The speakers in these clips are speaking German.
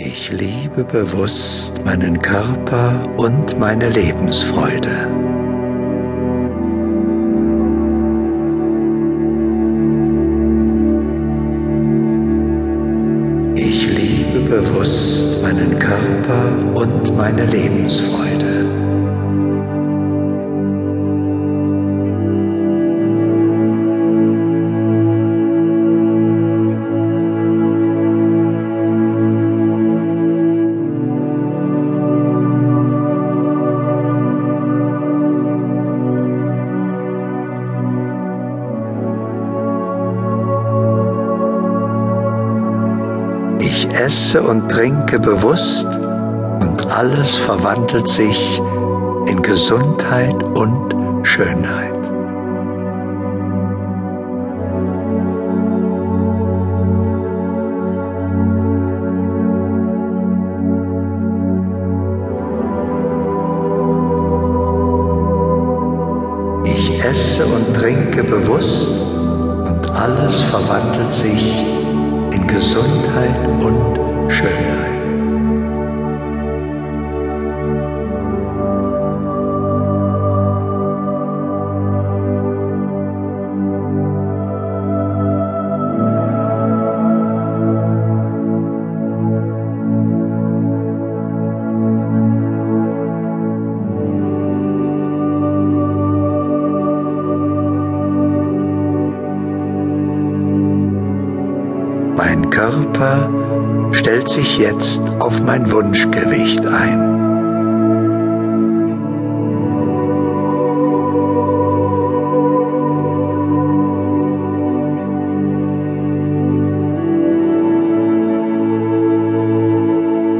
Ich liebe bewusst meinen Körper und meine Lebensfreude. Ich liebe bewusst meinen Körper und meine Lebensfreude. Esse und trinke bewusst und alles verwandelt sich in Gesundheit und Schönheit. Ich esse und trinke bewusst und alles verwandelt sich in Gesundheit und Schönheit. Mein Körper stellt sich jetzt auf mein Wunschgewicht ein.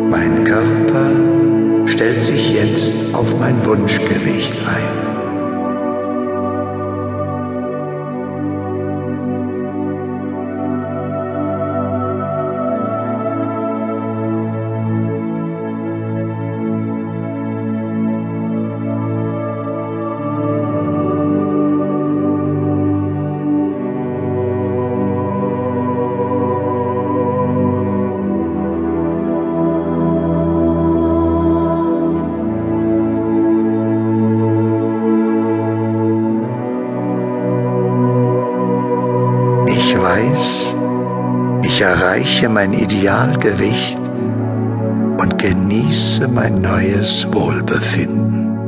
Mein Körper stellt sich jetzt auf mein Wunschgewicht ein. Ich weiß, ich erreiche mein Idealgewicht und genieße mein neues Wohlbefinden.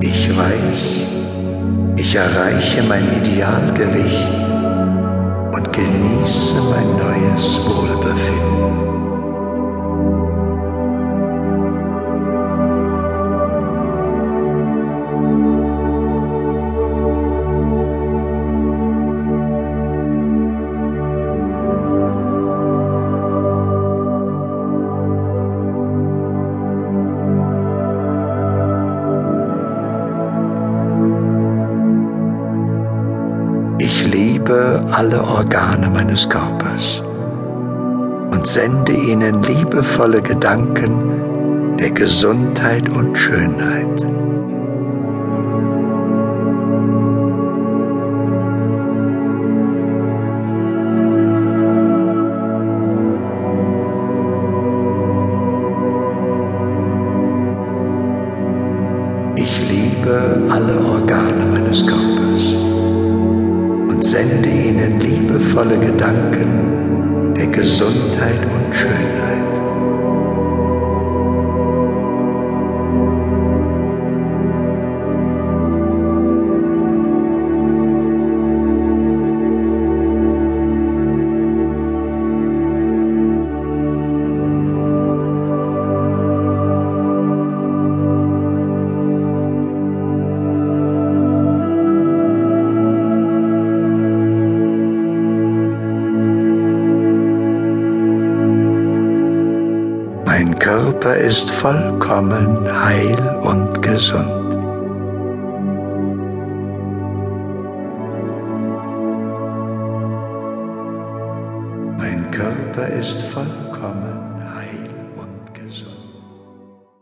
Ich weiß, ich erreiche mein Idealgewicht genieße mein neues Wohlbefinden. Ich liebe alle Organe meines Körpers und sende ihnen liebevolle Gedanken der Gesundheit und Schönheit. Ich liebe alle Organe meines Körpers sende ihnen liebevolle Gedanken der Gesundheit und Schönheit. Mein Körper ist vollkommen heil und gesund. Mein Körper ist vollkommen